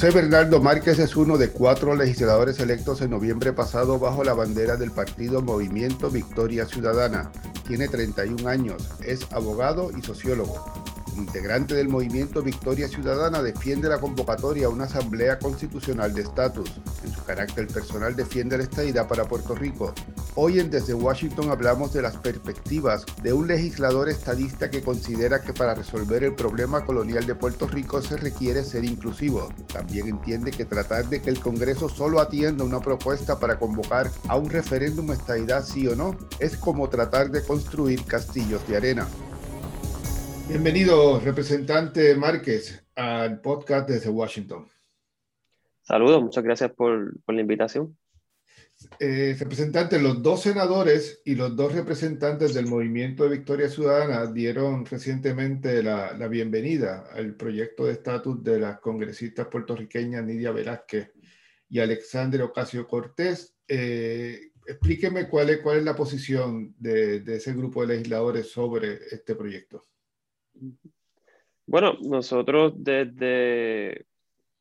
José Bernardo Márquez es uno de cuatro legisladores electos en noviembre pasado bajo la bandera del partido Movimiento Victoria Ciudadana. Tiene 31 años, es abogado y sociólogo integrante del movimiento Victoria Ciudadana, defiende la convocatoria a una asamblea constitucional de estatus. En su carácter personal defiende la estadidad para Puerto Rico. Hoy en Desde Washington hablamos de las perspectivas de un legislador estadista que considera que para resolver el problema colonial de Puerto Rico se requiere ser inclusivo. También entiende que tratar de que el Congreso solo atienda una propuesta para convocar a un referéndum estadidad sí o no es como tratar de construir castillos de arena. Bienvenido, representante Márquez, al podcast desde Washington. Saludos, muchas gracias por, la invitación. Eh, representante, los dos senadores y los dos representantes del Movimiento de Victoria Ciudadana dieron recientemente la, bienvenida al proyecto de estatus de las congresistas puertorriqueñas Nidia Velázquez y Alexandre Ocasio Cortés. Eh, explíqueme cuál es, cuál es la posición de, de ese grupo de legisladores sobre este proyecto. Bueno, nosotros desde,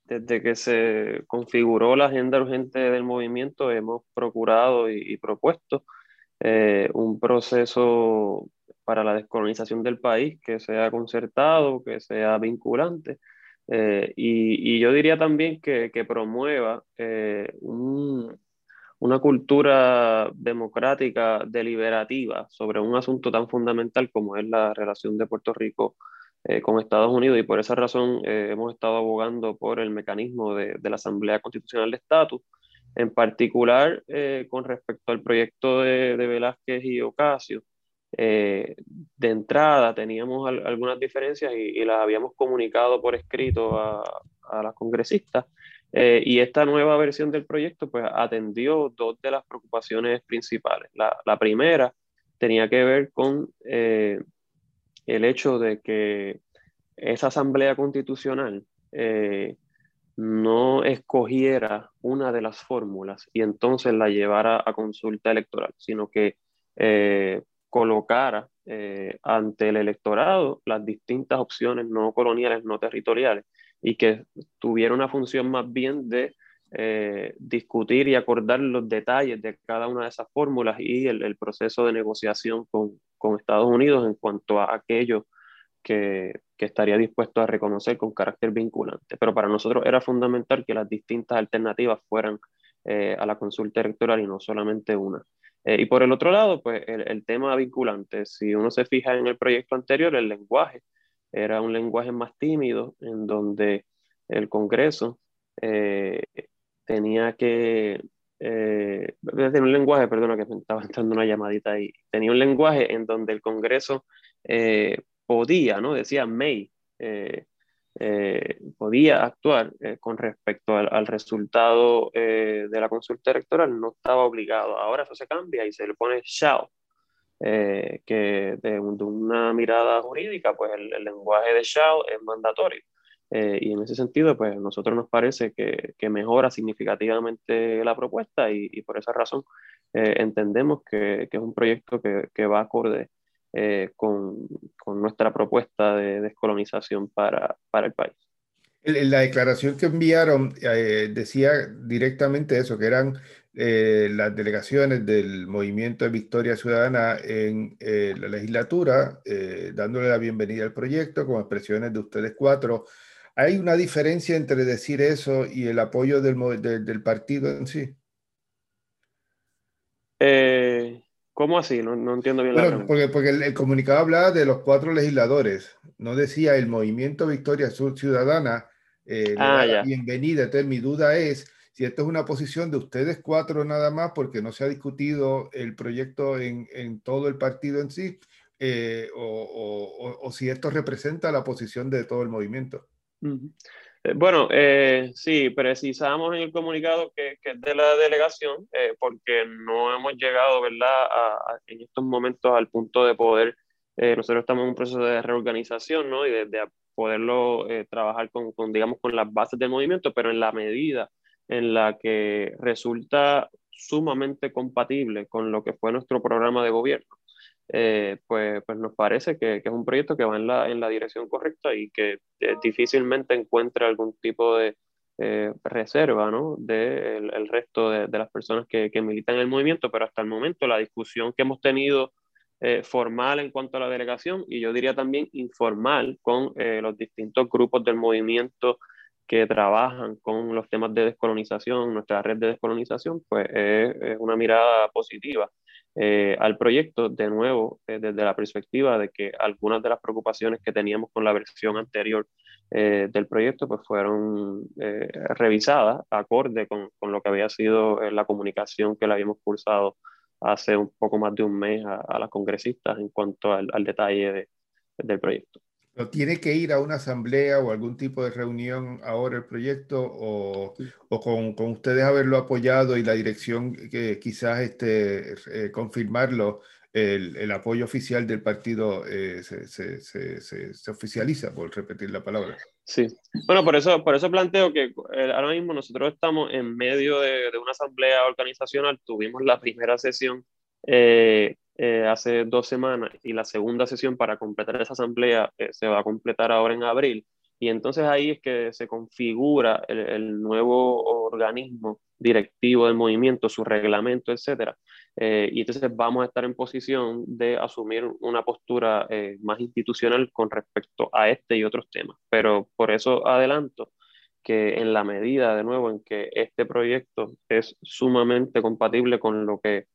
desde que se configuró la agenda urgente del movimiento hemos procurado y, propuesto eh, un proceso para la descolonización del país que sea concertado, que sea vinculante. Eh, y, yo diría también que, promueva eh, una cultura democrática deliberativa sobre un asunto tan fundamental como es la relación de Puerto Rico eh, con Estados Unidos y por esa razón eh, hemos estado abogando por el mecanismo de, la Asamblea Constitucional de Estatus, en particular eh, con respecto al proyecto de, Velázquez y Ocasio. de entrada teníamos algunas diferencias y, las habíamos comunicado por escrito a, a las congresistas y esta nueva versión del proyecto pues atendió dos de las preocupaciones principales. La, la primera tenía que ver con el hecho de que esa asamblea constitucional eh, no escogiera una de las fórmulas y entonces la llevara a consulta electoral, sino que eh, colocara eh, ante el electorado las distintas opciones no coloniales, no territoriales, y que tuviera una función más bien de discutir y acordar los detalles de cada una de esas fórmulas y el proceso de negociación con, con Estados Unidos en cuanto a aquello que, que, estaría dispuesto a reconocer con carácter vinculante. Pero para nosotros era fundamental que las distintas alternativas fueran eh, a la consulta electoral y no solamente una. Eh, y por el otro lado, pues el, tema vinculante, si uno se fija en el proyecto anterior, el lenguaje era un lenguaje más tímido en donde el Congreso eh, tenía que eh, tenía un lenguaje, perdona que me estaba entrando una llamadita ahí, tenía un lenguaje en donde el Congreso eh, podía, ¿no? Decía may, eh, podía actuar con respecto al, resultado de la consulta electoral, no estaba obligado. Ahora eso se cambia y se le pone shall, que de, una mirada jurídica, pues el, el lenguaje de shall es mandatorio. Eh, y en ese sentido, pues a nosotros nos parece que, que mejora significativamente la propuesta y, y por esa razón eh, entendemos que, que, es un proyecto que, que va acorde eh, con, con, nuestra propuesta de descolonización para, para el país. La declaración que enviaron decía directamente eso, que eran las delegaciones del Movimiento de Victoria Ciudadana en la legislatura, dándole la bienvenida al proyecto con expresiones de ustedes cuatro ¿Hay una diferencia entre decir eso y el apoyo del, del, partido en sí? Eh, ¿Cómo así? No, no entiendo bien la pregunta. Porque, porque el, comunicado hablaba de los cuatro legisladores, no decía el movimiento Victoria Ciudadana. Eh, ah, bienvenida. Entonces, mi duda es si esto es una posición de ustedes cuatro nada más, porque no se ha discutido el proyecto en, en todo el partido en sí, eh, o, o, si esto representa la posición de todo el movimiento. Eh, bueno, eh, sí, precisamos en el comunicado que, que es de la delegación, eh, porque no hemos llegado, ¿verdad?, a, en estos momentos al punto de poder, nosotros estamos en un proceso de reorganización, ¿no? Y de, poderlo trabajar con, con, digamos, con las bases del movimiento, pero en la medida en la que resulta sumamente compatible con lo que fue nuestro programa de gobierno eh, pues, pues nos parece que, que, es un proyecto que va en la, en la dirección correcta y que eh, difícilmente encuentre algún tipo de, reserva ¿no? del el resto de, de, las personas que, que, militan en el movimiento, pero hasta el momento la discusión que hemos tenido formal en cuanto a la delegación y yo diría también informal con los distintos grupos del movimiento que trabajan con los temas de descolonización, nuestra red de descolonización, pues es, una mirada positiva eh, al proyecto, de nuevo, eh, desde la perspectiva de que algunas de las preocupaciones que teníamos con la versión anterior eh, del proyecto, pues fueron revisadas acorde con, con, lo que había sido la comunicación que le habíamos cursado hace un poco más de un mes a, a las congresistas en cuanto al, al detalle de, del proyecto. ¿Tiene que ir a una asamblea o algún tipo de reunión ahora el proyecto o, o con, con, ustedes haberlo apoyado y la dirección que quizás este, eh, confirmarlo, el, el, apoyo oficial del partido eh, se, se, se, se, oficializa, por repetir la palabra? Sí, bueno, por eso, por eso planteo que eh, ahora mismo nosotros estamos en medio de, de, una asamblea organizacional, tuvimos la primera sesión eh, hace dos semanas y la segunda sesión para completar esa asamblea eh, se va a completar ahora en abril. Y entonces ahí es que se configura el, el nuevo organismo directivo del movimiento, su reglamento, etc. Eh, y entonces vamos a estar en posición de asumir una postura más institucional con respecto a este y otros temas. Pero por eso adelanto que en la medida, de nuevo, en que este proyecto es sumamente compatible con lo que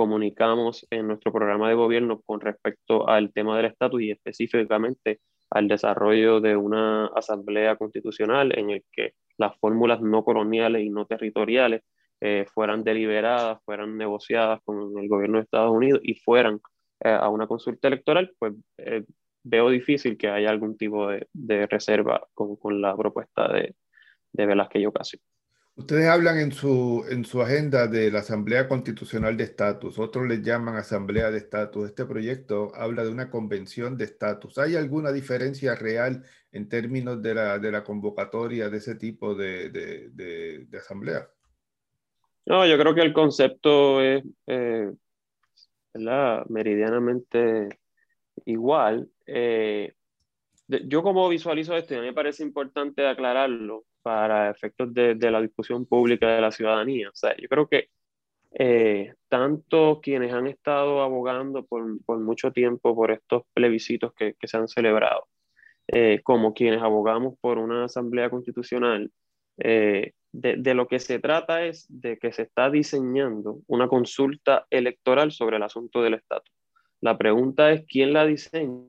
comunicamos en nuestro programa de gobierno con respecto al tema del estatus y específicamente al desarrollo de una asamblea constitucional en el que las fórmulas no coloniales y no territoriales eh, fueran deliberadas, fueran negociadas con el gobierno de Estados Unidos y fueran eh, a una consulta electoral, pues eh, veo difícil que haya algún tipo de, de reserva con, con, la propuesta de, de Velázquez y Ocasio. Ustedes hablan en su, en su agenda de la Asamblea Constitucional de Estatus, otros le llaman Asamblea de Estatus. Este proyecto habla de una convención de estatus. ¿Hay alguna diferencia real en términos de la, de la convocatoria de ese tipo de, de, de, asamblea? No, yo creo que el concepto es eh, meridianamente igual. Eh, yo como visualizo esto, a mí me parece importante aclararlo, para efectos de, la discusión pública de la ciudadanía. O sea, yo creo que eh, tanto quienes han estado abogando por, por, mucho tiempo por estos plebiscitos que, que se han celebrado, eh, como quienes abogamos por una asamblea constitucional, eh, de, de, lo que se trata es de que se está diseñando una consulta electoral sobre el asunto del estatus. La pregunta es quién la diseña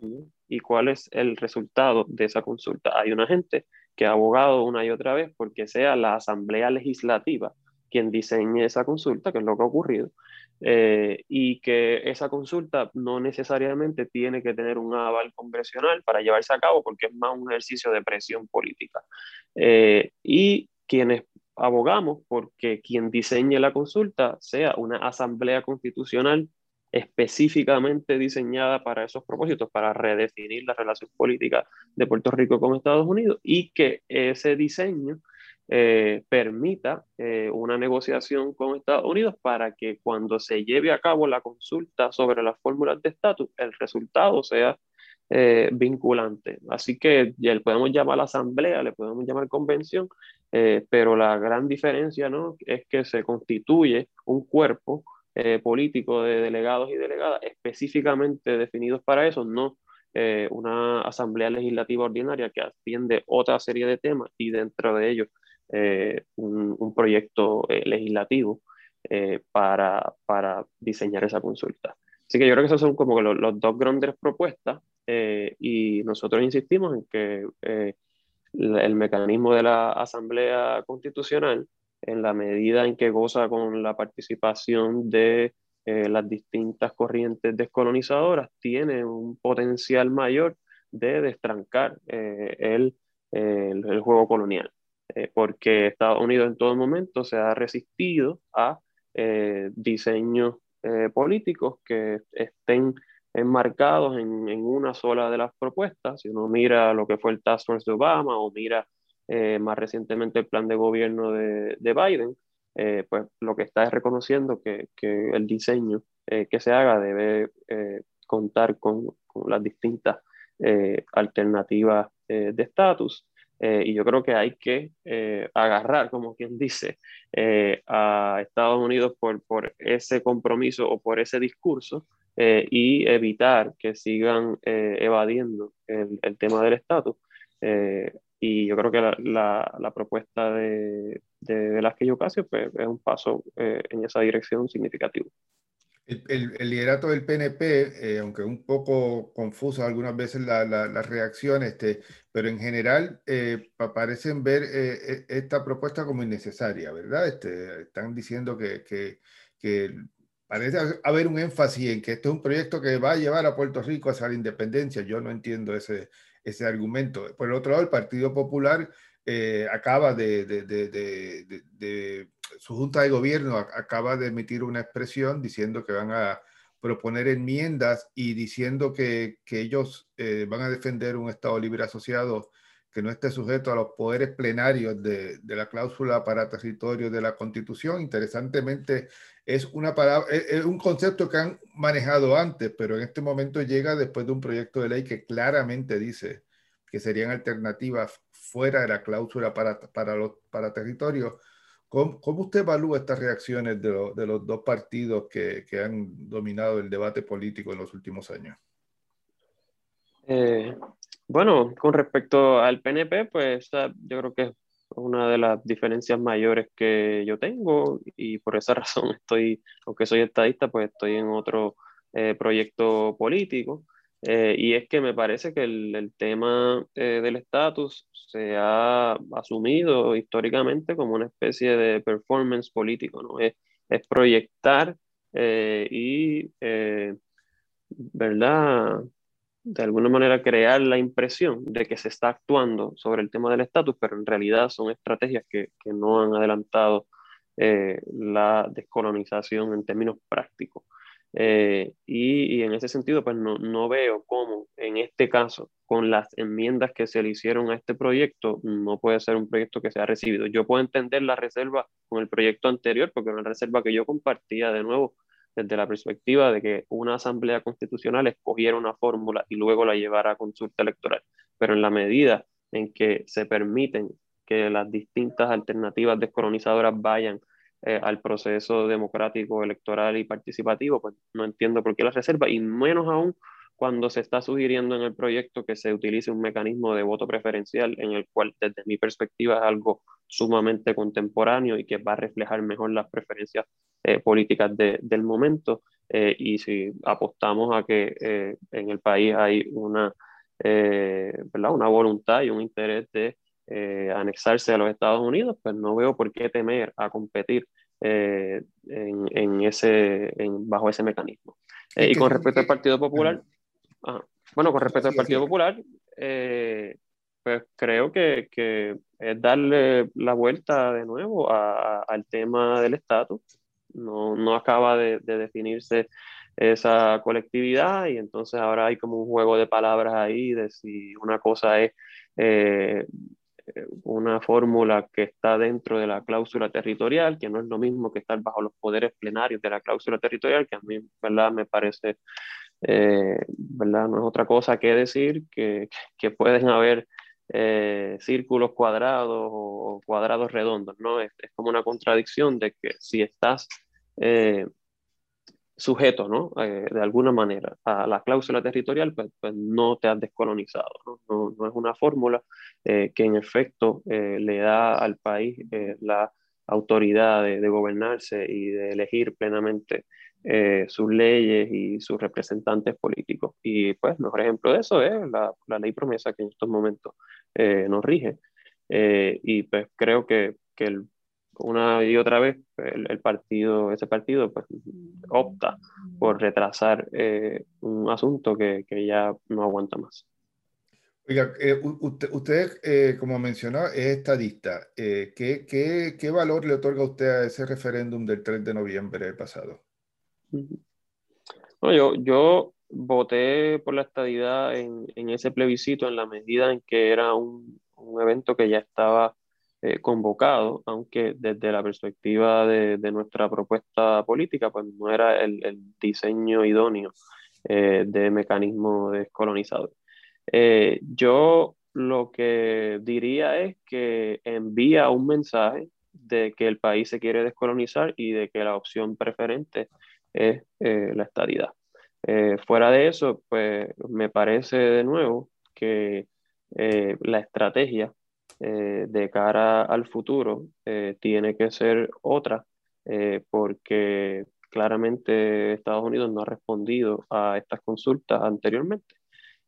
y cuál es el resultado de esa consulta. Hay una gente que ha abogado una y otra vez porque sea la Asamblea Legislativa quien diseñe esa consulta, que es lo que ha ocurrido, eh, y que esa consulta no necesariamente tiene que tener un aval congresional para llevarse a cabo porque es más un ejercicio de presión política. Eh, y quienes abogamos porque quien diseñe la consulta sea una asamblea constitucional específicamente diseñada para esos propósitos, para redefinir la relación política de Puerto Rico con Estados Unidos y que ese diseño eh, permita eh, una negociación con Estados Unidos para que cuando se lleve a cabo la consulta sobre las fórmulas de estatus, el resultado sea eh, vinculante. Así que ya le podemos llamar asamblea, le podemos llamar convención, pero la gran diferencia ¿no? es que se constituye un cuerpo eh, político de delegados y delegadas específicamente definidos para eso, no eh, una asamblea legislativa ordinaria que atiende otra serie de temas y dentro de ellos eh, un, un, proyecto eh, legislativo eh, para, para, diseñar esa consulta. Así que yo creo que esas son como los, los dos grandes propuestas y nosotros insistimos en que el mecanismo de la asamblea constitucional en la medida en que goza con la participación de eh, las distintas corrientes descolonizadoras, tiene un potencial mayor de destrancar eh, el, el, juego colonial, eh, porque Estados Unidos en todo momento se ha resistido a diseños políticos que estén enmarcados en, en, una sola de las propuestas. Si uno mira lo que fue el Task Force de Obama o mira eh, más recientemente el plan de gobierno de, de Biden, eh, pues lo que está es reconociendo que, que el diseño eh, que se haga debe eh, contar con, con, las distintas eh, alternativas de estatus y yo creo que hay que agarrar, como quien dice, a Estados Unidos por, por ese compromiso o por ese discurso y evitar que sigan evadiendo el, el, tema del estatus. Y yo creo que la, la, la propuesta de, de Velázquez Ocasio pues, es un paso en esa dirección significativo. El, el, liderato del PNP, eh, aunque un poco confuso algunas veces la, la reacciones, este, pero en general eh, parecen ver eh, e, esta propuesta como innecesaria, ¿verdad? Este, están diciendo que, que, que, parece haber un énfasis en que este es un proyecto que va a llevar a Puerto Rico hacia la independencia. Yo no entiendo ese, ese argumento. Por el otro lado, el Partido Popular acaba de, de, de su junta de gobierno acaba de emitir una expresión diciendo que van a proponer enmiendas y diciendo que, que ellos eh, van a defender un Estado libre asociado que no esté sujeto a los poderes plenarios de, de la cláusula para territorio de la Constitución. Interesantemente, es, una es un concepto que han manejado antes, pero en este momento llega después de un proyecto de ley que claramente dice que serían alternativas fuera de la cláusula para, para, los, para territorios ¿Cómo, usted evalúa estas reacciones de, de los dos partidos que, que, han dominado el debate político en los últimos años? Eh, bueno, con respecto al PNP, pues yo creo que es una de las diferencias mayores que yo tengo y por esa razón estoy, aunque soy estadista, pues estoy en otro eh, proyecto político. Eh, y es que me parece que el, el tema eh, del estatus se ha asumido históricamente como una especie de performance político, ¿no? Es, es proyectar y, ¿verdad? De alguna manera crear la impresión de que se está actuando sobre el tema del estatus, pero en realidad son estrategias que, que no han adelantado la descolonización en términos prácticos. Eh, y, y, en ese sentido, pues no, no, veo cómo en este caso, con las enmiendas que se le hicieron a este proyecto, no puede ser un proyecto que sea recibido. Yo puedo entender la reserva con el proyecto anterior, porque era una reserva que yo compartía de nuevo desde la perspectiva de que una asamblea constitucional escogiera una fórmula y luego la llevara a consulta electoral. Pero en la medida en que se permiten que las distintas alternativas descolonizadoras vayan eh, al proceso democrático, electoral y participativo, pues no entiendo por qué la reserva, y menos aún cuando se está sugiriendo en el proyecto que se utilice un mecanismo de voto preferencial en el cual desde mi perspectiva es algo sumamente contemporáneo y que va a reflejar mejor las preferencias eh, políticas de, del momento. Eh, y si apostamos a que en el país hay una, ¿verdad? una voluntad y un interés de eh, anexarse a los Estados Unidos, pues no veo por qué temer a competir eh, en, en, ese, en, bajo ese mecanismo. Eh, y con respecto al Partido Popular, bueno, con respecto al Partido Popular, pues creo que, que, es darle la vuelta de nuevo a, al tema del estatus. No, no acaba de, de, definirse esa colectividad y entonces ahora hay como un juego de palabras ahí de si una cosa es eh, una fórmula que está dentro de la cláusula territorial, que no es lo mismo que estar bajo los poderes plenarios de la cláusula territorial, que a mí, ¿verdad? Me parece, eh, ¿verdad? No es otra cosa que decir que, que pueden haber eh, círculos cuadrados o cuadrados redondos, ¿no? Es, como una contradicción de que si estás eh, sujeto, ¿no? De alguna manera, a la cláusula territorial, pues, pues no te has descolonizado, ¿no? No, no es una fórmula que en efecto le da al país la autoridad de, gobernarse y de elegir plenamente eh, sus leyes y sus representantes políticos. Y pues, mejor ejemplo de eso es la, la ley promesa que en estos momentos nos rige. y pues creo que, que el una y otra vez el, el, partido, ese partido pues, opta por retrasar eh, un asunto que, que, ya no aguanta más. Oiga, eh, usted, usted eh, como mencionó, es estadista. ¿qué, qué, ¿Qué valor le otorga usted a ese referéndum del 3 de noviembre pasado? No, yo, yo voté por la estadidad en, en, ese plebiscito en la medida en que era un, un evento que ya estaba eh, convocado, aunque desde la perspectiva de, de, nuestra propuesta política, pues no era el, el diseño idóneo eh, de mecanismo descolonizador. Eh, yo lo que diría es que envía un mensaje de que el país se quiere descolonizar y de que la opción preferente es eh, la estadidad. Eh, fuera de eso, pues me parece de nuevo que eh, la estrategia de cara al futuro tiene que ser otra, porque claramente Estados Unidos no ha respondido a estas consultas anteriormente.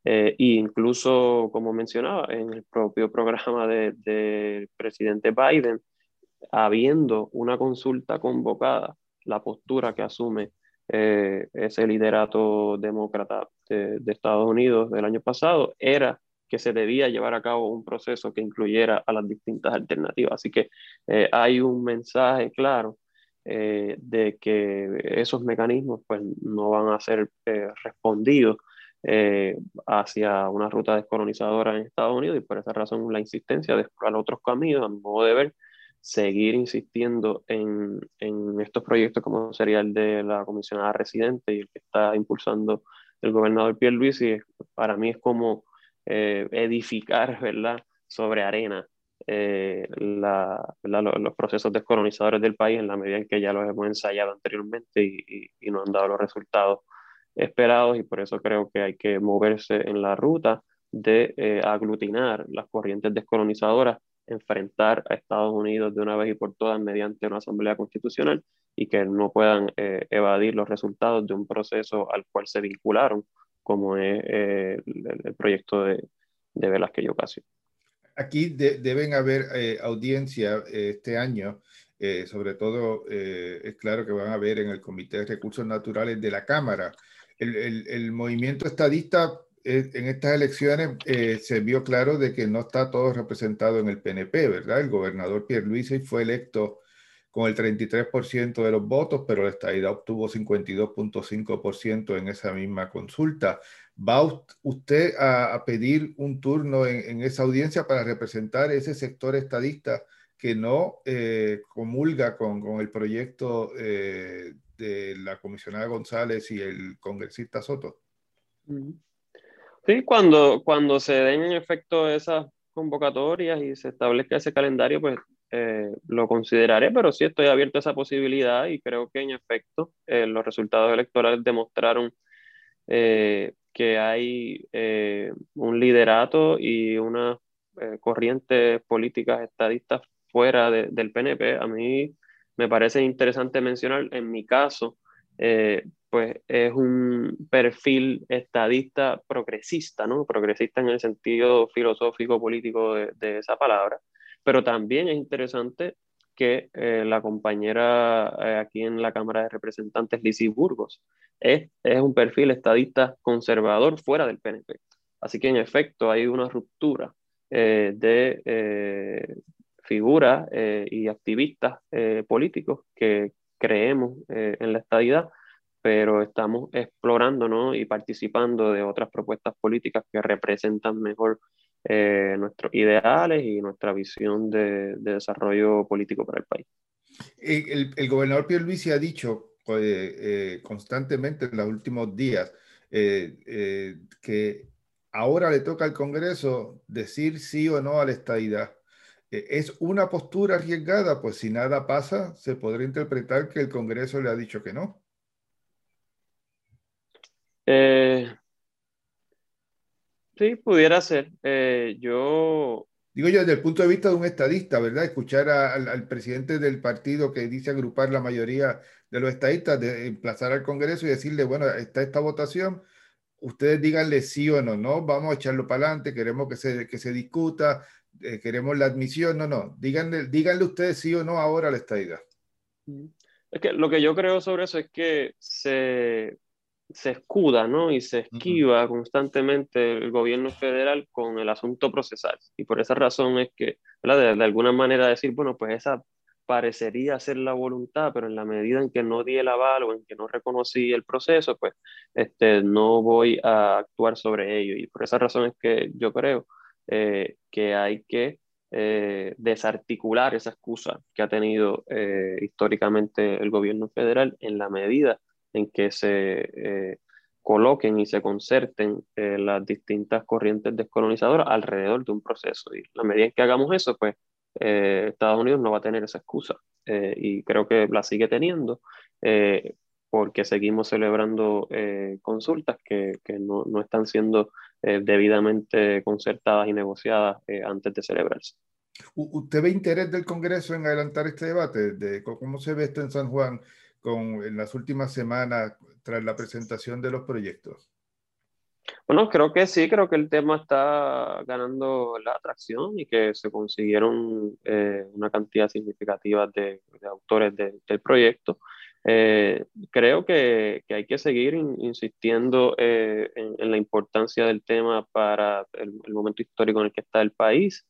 e incluso, como mencionaba, en el propio programa del de presidente Biden, habiendo una consulta convocada, la postura que asume eh, ese liderato demócrata de, Estados Unidos del año pasado era que se debía llevar a cabo un proceso que incluyera a las distintas alternativas. Así que eh, hay un mensaje claro eh, de que esos mecanismos pues, no van a ser respondidos hacia una ruta descolonizadora en Estados Unidos y por esa razón la insistencia de explorar otros caminos, a modo de ver, seguir insistiendo en, en, estos proyectos como sería el de la comisionada residente y el que está impulsando el gobernador y para mí es como eh, edificar ¿verdad? sobre arena eh, la, los, procesos descolonizadores del país en la medida en que ya los hemos ensayado anteriormente y, y, no han dado los resultados esperados y por eso creo que hay que moverse en la ruta de eh, aglutinar las corrientes descolonizadoras enfrentar a Estados Unidos de una vez y por todas mediante una asamblea constitucional y que no puedan eh, evadir los resultados de un proceso al cual se vincularon, como es eh, el, proyecto de, de Velázquez y Ocasio. Aquí deben haber eh, audiencia este año, sobre todo es claro que van a haber en el Comité de Recursos Naturales de la Cámara. El, el, movimiento estadista eh, en estas elecciones eh, se vio claro de que no está todo representado en el PNP, ¿verdad? El gobernador Pierre Luis fue electo con el 33% de los votos, pero la estadidad obtuvo 52.5% en esa misma consulta. ¿Va usted a, pedir un turno en, esa audiencia para representar ese sector estadista que no eh, comulga con, con, el proyecto de la comisionada González y el congresista Soto? Sí, cuando, cuando se den en efecto esas convocatorias y se establezca ese calendario, pues eh, lo consideraré, pero sí estoy abierto a esa posibilidad y creo que en efecto eh, los resultados electorales demostraron eh, que hay un liderato y una corriente políticas estadistas fuera del PNP. A mí me parece interesante mencionar, en mi caso, pues es un perfil estadista progresista, ¿no? Progresista en el sentido filosófico, político de, esa palabra. Pero también es interesante que eh, la compañera eh, aquí en la Cámara de Representantes, Lizzie Burgos, es, es un perfil estadista conservador fuera del PNP. Así que en efecto hay una ruptura eh, de figuras y activistas políticos que creemos en la estadidad pero estamos explorando ¿no? y participando de otras propuestas políticas que representan mejor eh, nuestros ideales y nuestra visión de, desarrollo político para el país. El, el gobernador Pierluisi ha dicho eh, eh, constantemente en los últimos días que ahora le toca al Congreso decir sí o no a la estadidad. ¿Es una postura arriesgada? Pues si nada pasa, se podría interpretar que el Congreso le ha dicho que no. Eh, sí, pudiera ser. Eh, yo... Digo yo, desde el punto de vista de un estadista, ¿verdad? Escuchar al, presidente del partido que dice agrupar la mayoría de los estadistas, de emplazar al Congreso y decirle, bueno, está esta votación, ustedes díganle sí o no, no, vamos a echarlo para adelante, queremos que se, que se discuta, eh, queremos la admisión, no, no, díganle, díganle ustedes sí o no ahora a la estadidad. Es que lo que yo creo sobre eso es que se, se escuda ¿no? y se esquiva constantemente el gobierno federal con el asunto procesal. Y por esa razón es que, de, de, alguna manera decir, bueno, pues esa parecería ser la voluntad, pero en la medida en que no di el aval o en que no reconocí el proceso, pues este, no voy a actuar sobre ello. Y por esa razón es que yo creo eh, que hay que eh, desarticular esa excusa que ha tenido eh, históricamente el gobierno federal en la medida en que se eh, coloquen y se concerten las distintas corrientes descolonizadoras alrededor de un proceso. Y la medida en que hagamos eso, pues Estados Unidos no va a tener esa excusa y creo que la sigue teniendo porque seguimos celebrando consultas que, que no, no, están siendo debidamente concertadas y negociadas antes de celebrarse. ¿Usted ve interés del Congreso en adelantar este debate? De ¿Cómo se ve esto en San Juan con, en las últimas semanas tras la presentación de los proyectos? Bueno, creo que sí, creo que el tema está ganando la atracción y que se consiguieron eh, una cantidad significativa de, autores del proyecto. Eh, creo que, que, hay que seguir insistiendo eh, en, la importancia del tema para el, el, momento histórico en el que está el país.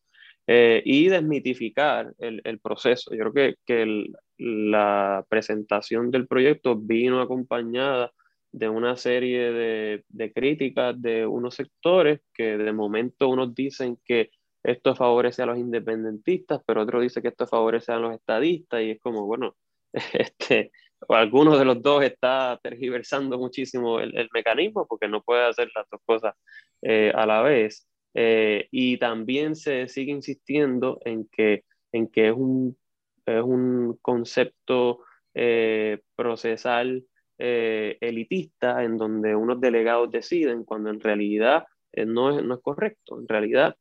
Eh, y desmitificar el, el, proceso. Yo creo que, que la presentación del proyecto vino acompañada de una serie de, de, críticas de unos sectores que de momento unos dicen que esto favorece a los independentistas, pero otros dicen que esto favorece a los estadistas y es como, bueno, este, alguno de los dos está tergiversando muchísimo el, el mecanismo porque no puede hacer las dos cosas eh, a la vez. Eh, y también se sigue insistiendo en que, en que es, un, es un concepto eh, procesal eh, elitista en donde unos delegados deciden cuando en realidad no, es, no es correcto. En realidad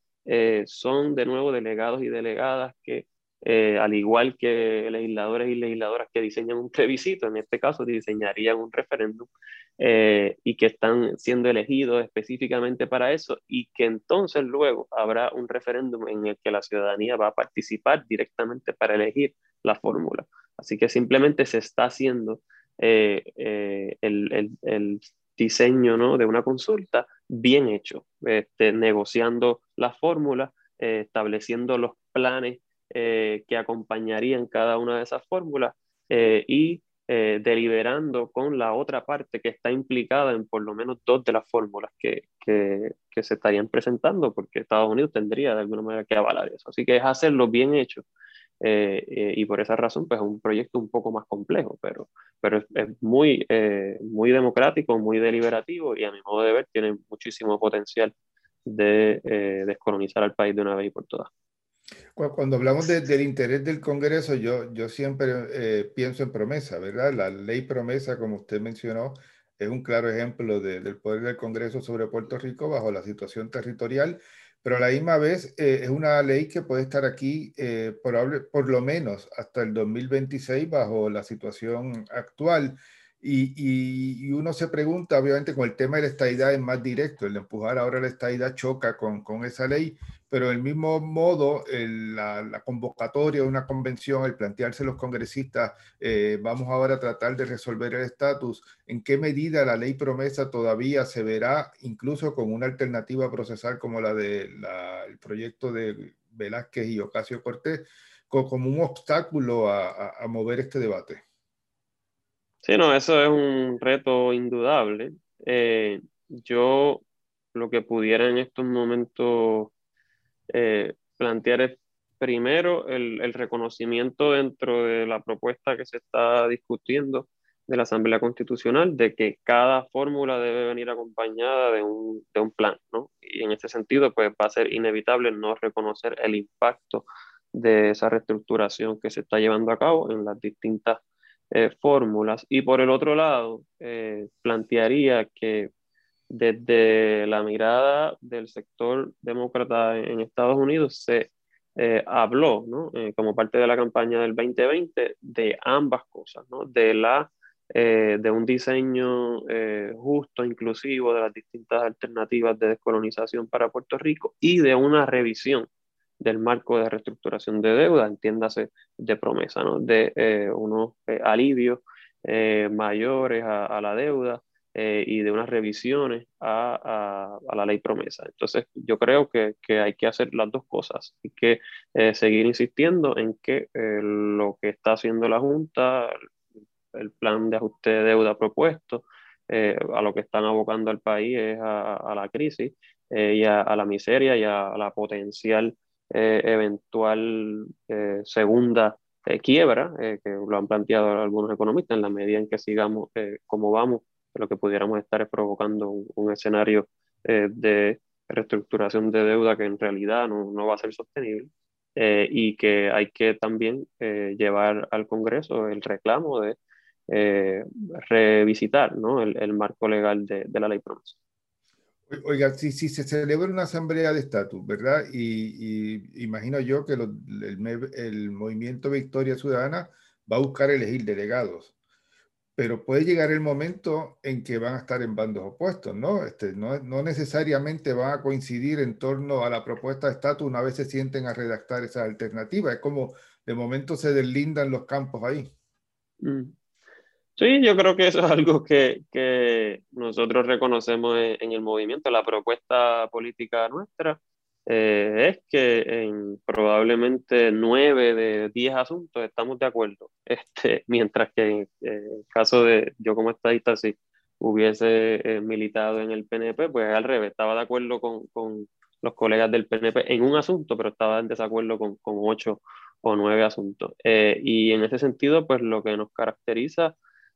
son de nuevo delegados y delegadas que eh, al igual que legisladores y legisladoras que diseñan un plebiscito, en este caso diseñarían un referéndum eh, y que están siendo elegidos específicamente para eso y que entonces luego habrá un referéndum en el que la ciudadanía va a participar directamente para elegir la fórmula. Así que simplemente se está haciendo eh, el, el, el, diseño ¿no? de una consulta bien hecho, este, negociando la fórmula, estableciendo los planes eh, que acompañarían cada una de esas fórmulas eh, y eh, deliberando con la otra parte que está implicada en por lo menos dos de las fórmulas que, que, que, se estarían presentando, porque Estados Unidos tendría de alguna manera que avalar eso. Así que es hacerlo bien hecho. y por esa razón, pues es un proyecto un poco más complejo, pero, pero es, es muy, muy democrático, muy deliberativo y a mi modo de ver tiene muchísimo potencial de descolonizar al país de una vez y por todas. Cuando hablamos del interés del Congreso, yo, yo siempre eh, pienso en promesa, ¿verdad? La ley promesa, como usted mencionó, es un claro ejemplo del poder del Congreso sobre Puerto Rico bajo la situación territorial, pero a la misma vez eh, es una ley que puede estar aquí eh, por, por lo menos hasta el 2026 bajo la situación actual. Y, uno se pregunta, obviamente, con el tema de la estadidad es más directo, el empujar ahora la estadidad choca con, esa ley, pero del mismo modo, la, convocatoria de una convención, el plantearse los congresistas, eh, vamos ahora a tratar de resolver el estatus, en qué medida la ley promesa todavía se verá, incluso con una alternativa procesal como la del el proyecto de Velázquez y Ocasio Cortés, como un obstáculo a mover este debate. Sí, no, eso es un reto indudable. Eh, yo lo que pudiera en estos momentos eh, plantear es primero el, el, reconocimiento dentro de la propuesta que se está discutiendo de la Asamblea Constitucional de que cada fórmula debe venir acompañada de un, de un plan, ¿no? Y en ese sentido, pues va a ser inevitable no reconocer el impacto de esa reestructuración que se está llevando a cabo en las distintas eh, fórmulas. Y por el otro lado, eh, plantearía que desde la mirada del sector demócrata en Estados Unidos se eh, habló, ¿no? como parte de la campaña del 2020, de ambas cosas, ¿no? de, la, de un diseño justo, inclusivo de las distintas alternativas de descolonización para Puerto Rico y de una revisión del marco de reestructuración de deuda, entiéndase de promesa, ¿no? de eh, unos eh, alivios eh, mayores a, la deuda y de unas revisiones a, a, la ley promesa. Entonces, yo creo que, que, hay que hacer las dos cosas. Hay que seguir insistiendo en que lo que está haciendo la Junta, el plan de ajuste de deuda propuesto, a lo que están abocando al país es a, la crisis y a, la miseria y a la potencial eh, eventual eh, segunda eh, quiebra, que lo han planteado algunos economistas, en la medida en que sigamos como vamos lo que pudiéramos estar es provocando un, escenario de reestructuración de deuda que en realidad no, no va a ser sostenible. y que hay que también llevar al Congreso el reclamo de revisitar ¿no? el, el, marco legal de, de la ley promesa. Oiga, si, se celebra una asamblea de estatus, ¿verdad? Y, imagino yo que el, el, movimiento Victoria Ciudadana va a buscar elegir delegados, pero puede llegar el momento en que van a estar en bandos opuestos, ¿no? Este, no, no necesariamente van a coincidir en torno a la propuesta de estatus una vez se sienten a redactar esa alternativa. Es como de momento se deslindan los campos ahí. Mm. Sí, yo creo que eso es algo que, que nosotros reconocemos en, el movimiento. La propuesta política nuestra eh, es que en probablemente nueve de diez asuntos estamos de acuerdo, este, mientras que en el caso de yo como estadista, si hubiese eh, militado en el PNP, pues al revés, estaba de acuerdo con, con, los colegas del PNP en un asunto, pero estaba en desacuerdo con, con ocho o nueve asuntos. Eh, y en ese sentido, pues lo que nos caracteriza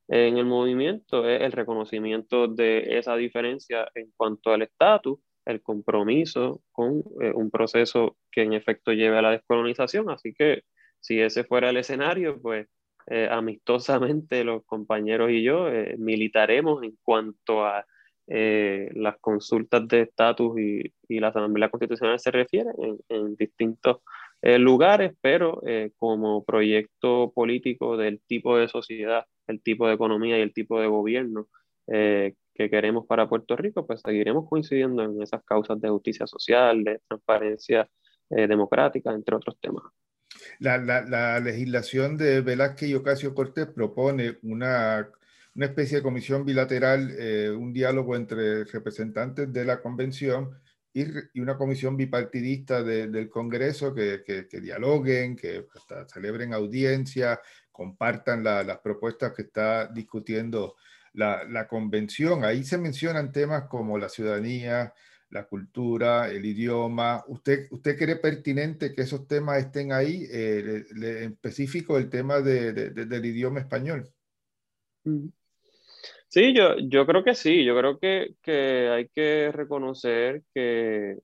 en el movimiento es el reconocimiento de esa diferencia en cuanto al estatus, el compromiso con eh, un proceso que en efecto lleve a la descolonización. Así que si ese fuera el escenario, pues eh, amistosamente los compañeros y yo eh, militaremos en cuanto a las consultas de estatus y, y, la Asamblea Constitucional se refieren en, en distintos lugares, pero como proyecto político del tipo de sociedad el tipo de economía y el tipo de gobierno eh, que queremos para Puerto Rico, pues seguiremos coincidiendo en esas causas de justicia social, de transparencia eh, democrática, entre otros temas. La, la, la, legislación de Velázquez y Ocasio Cortés propone una, una especie de comisión bilateral, eh, un diálogo entre representantes de la convención y, y una comisión bipartidista de, del Congreso que, que, que dialoguen, que hasta celebren audiencia, compartan las propuestas que está discutiendo la, la, convención. Ahí se mencionan temas como la ciudadanía, la cultura, el idioma. ¿Usted, usted cree pertinente que esos temas estén ahí, eh, en específico el tema de, del idioma español? Sí, yo, yo creo que sí, yo creo que, que hay que reconocer que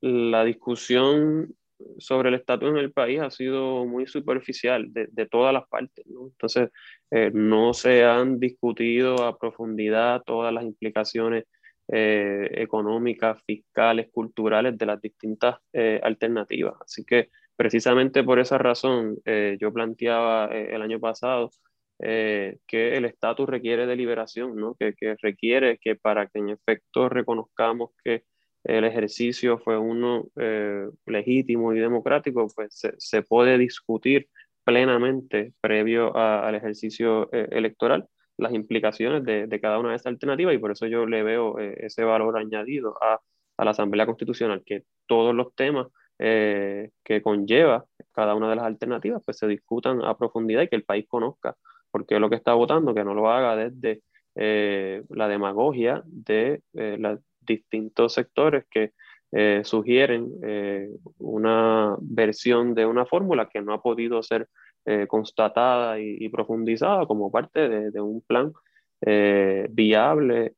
la discusión sobre el estatus en el país ha sido muy superficial de, de todas las partes. ¿no? Entonces, eh, no se han discutido a profundidad todas las implicaciones eh, económicas, fiscales, culturales de las distintas eh, alternativas. Así que precisamente por esa razón yo planteaba el año pasado que el estatus requiere deliberación, ¿no? que, que requiere que para que en efecto reconozcamos que el ejercicio fue uno eh, legítimo y democrático, pues se, se puede discutir plenamente previo al ejercicio eh, electoral las implicaciones de, de, cada una de esas alternativas y por eso yo le veo eh, ese valor añadido a, a, la Asamblea Constitucional, que todos los temas que conlleva cada una de las alternativas pues se discutan a profundidad y que el país conozca por qué es lo que está votando, que no lo haga desde la demagogia de la distintos sectores que eh, sugieren eh, una versión de una fórmula que no ha podido ser eh, constatada y, profundizada como parte de, un plan viable,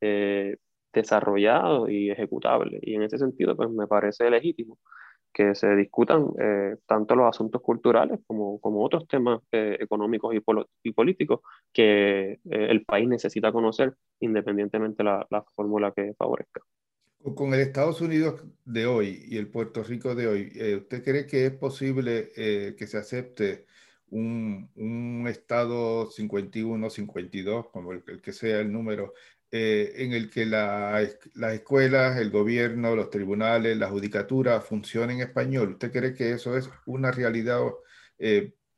desarrollado y ejecutable. Y en ese sentido, pues me parece legítimo que se discutan tanto los asuntos culturales como, como otros temas económicos y, y, políticos que el país necesita conocer independientemente de la, la fórmula que favorezca. Con el Estados Unidos de hoy y el Puerto Rico de hoy, eh, ¿usted cree que es posible eh, que se acepte un, un, Estado 51, 52, como el, que sea el número, eh, en el que la, las escuelas, el gobierno, los tribunales, la judicatura funcionen en español? ¿Usted cree que eso es una realidad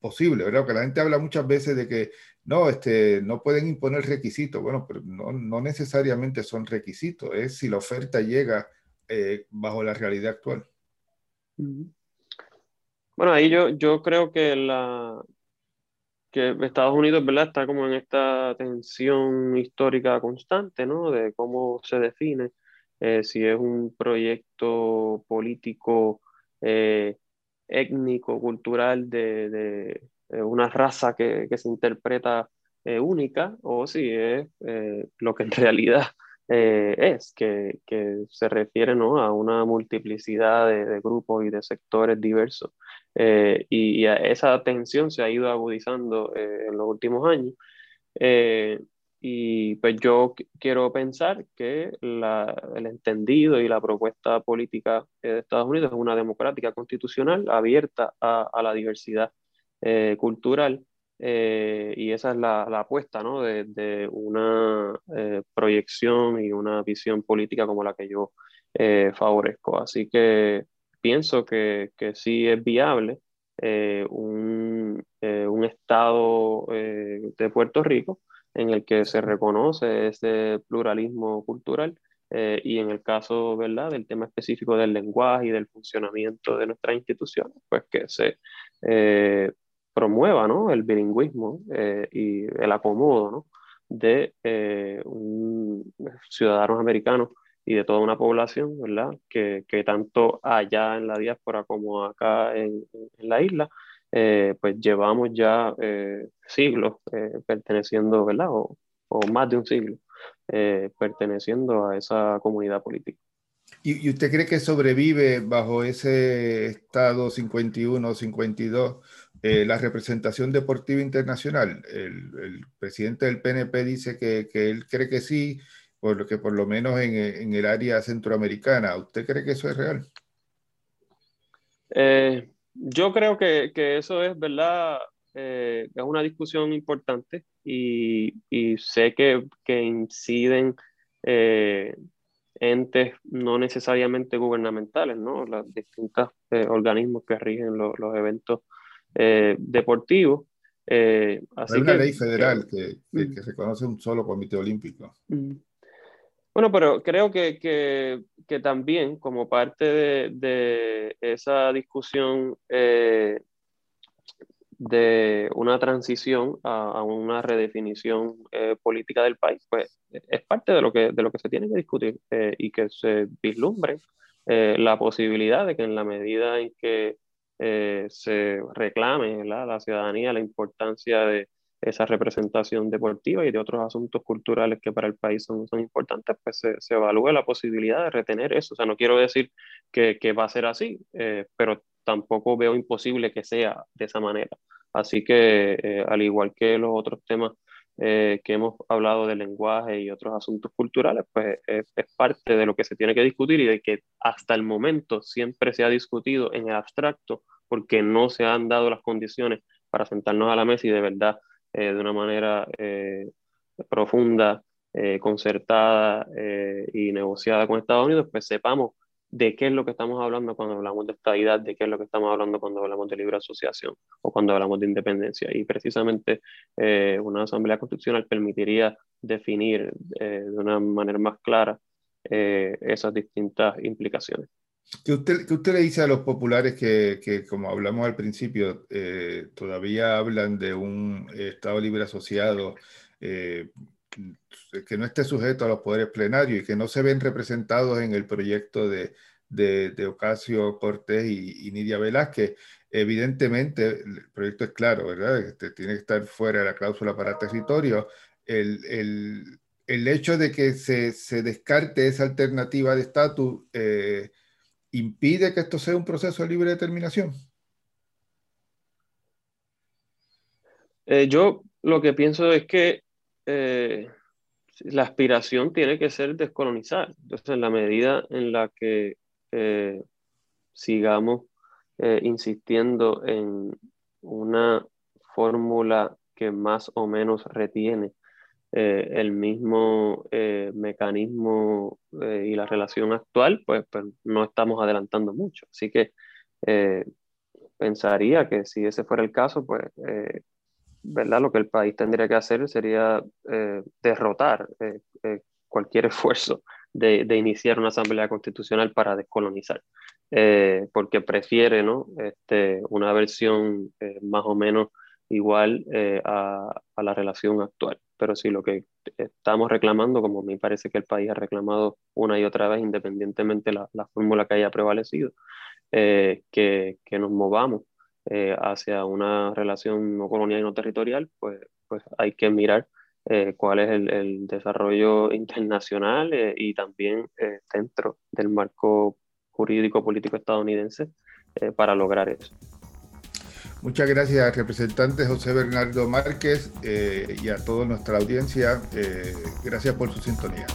posible? ¿verdad? Porque la gente habla muchas veces de que no, este, no pueden imponer requisitos. Bueno, pero no, no necesariamente son requisitos, es si la oferta llega eh, bajo la realidad actual. Bueno, ahí yo, yo creo que, la, que Estados Unidos ¿verdad? está como en esta tensión histórica constante, ¿no? De cómo se define eh, si es un proyecto político, eh, étnico, cultural de, de una raza que, que se interpreta única o si es lo que en realidad es, que, que, se refiere ¿no? a una multiplicidad de, grupos y de sectores diversos. y, y, esa tensión se ha ido agudizando en los últimos años. Y pues yo quiero pensar que el entendido y la propuesta política de Estados Unidos es una democrática constitucional abierta a, la diversidad eh, cultural. Eh, y esa es la, apuesta ¿no? de, una eh, proyección y una visión política como la que yo favorezco. Así que pienso que, que sí es viable un, un, Estado de Puerto Rico en el que se reconoce ese pluralismo cultural eh, y en el caso ¿verdad? del tema específico del lenguaje y del funcionamiento de nuestras instituciones, pues que se eh, promueva ¿no? el bilingüismo eh, y el acomodo ¿no? de un, ciudadanos americanos y de toda una población ¿verdad? Que, que tanto allá en la diáspora como acá en, en la isla eh, pues llevamos ya eh, siglos eh, perteneciendo, ¿verdad? O, más de un siglo perteneciendo a esa comunidad política. ¿Y, usted cree que sobrevive bajo ese estado 51 52 la representación deportiva internacional? El, presidente del PNP dice que, él cree que sí, por lo que por lo menos en, el área centroamericana. ¿Usted cree que eso es real? Eh, yo creo que, eso es, ¿verdad? Eh, es una discusión importante y, sé que, inciden eh, entes no necesariamente gubernamentales, ¿no? Los distintos eh, organismos que rigen los eventos deportivos. así Hay una ley federal que, que, que, reconoce un solo comité olímpico. Mm. Bueno, pero creo que, que, que también como parte de, de esa discusión eh, de una transición a, a una redefinición eh, política del país, pues es parte de lo que, de lo que se tiene que discutir eh, y que se vislumbre la posibilidad de que en la medida en que se reclame la ciudadanía la importancia de, esa representación deportiva y de otros asuntos culturales que para el país son, son importantes, pues se, se, evalúe la posibilidad de retener eso. O sea, no quiero decir que, que va a ser así, eh, pero tampoco veo imposible que sea de esa manera. Así que, eh, al igual que los otros temas eh, que hemos hablado del lenguaje y otros asuntos culturales, pues es, es, parte de lo que se tiene que discutir y de que hasta el momento siempre se ha discutido en el abstracto porque no se han dado las condiciones para sentarnos a la mesa y de verdad eh, de una manera eh, profunda, eh, concertada y negociada con Estados Unidos, pues sepamos de qué es lo que estamos hablando cuando hablamos de estabilidad, de qué es lo que estamos hablando cuando hablamos de libre asociación o cuando hablamos de independencia. Y precisamente una asamblea constitucional permitiría definir de una manera más clara esas distintas implicaciones. ¿Qué usted, usted le dice a los populares que, que como hablamos al principio, eh, todavía hablan de un Estado libre asociado eh, que no esté sujeto a los poderes plenarios y que no se ven representados en el proyecto de, de, de Ocasio Cortés y, Nidia Velázquez? Evidentemente, el proyecto es claro, ¿verdad? Este, tiene que estar fuera de la cláusula para territorio. El, el, el hecho de que se, se, descarte esa alternativa de estatus eh, impide que esto sea un proceso de libre determinación? Eh, yo lo que pienso es que eh, la aspiración tiene que ser descolonizar. Entonces, en la medida en la que eh, sigamos insistiendo en una fórmula que más o menos retiene eh, el mismo eh, mecanismo eh, y la relación actual, pues, pues, no estamos adelantando mucho. Así que pensaría que si ese fuera el caso, pues, ¿verdad? Lo que el país tendría que hacer sería derrotar cualquier esfuerzo de, de, iniciar una asamblea constitucional para descolonizar, porque prefiere ¿no? este, una versión más o menos igual a, a la relación actual pero si lo que estamos reclamando, como me parece que el país ha reclamado una y otra vez, independientemente la, la fórmula que haya prevalecido, eh, que, que, nos movamos hacia una relación no colonial y no territorial, pues, pues hay que mirar cuál es el, el desarrollo internacional y también dentro del marco jurídico político estadounidense para lograr eso. Muchas gracias, representante José Bernardo Márquez, y a toda nuestra audiencia. gracias por su sintonía.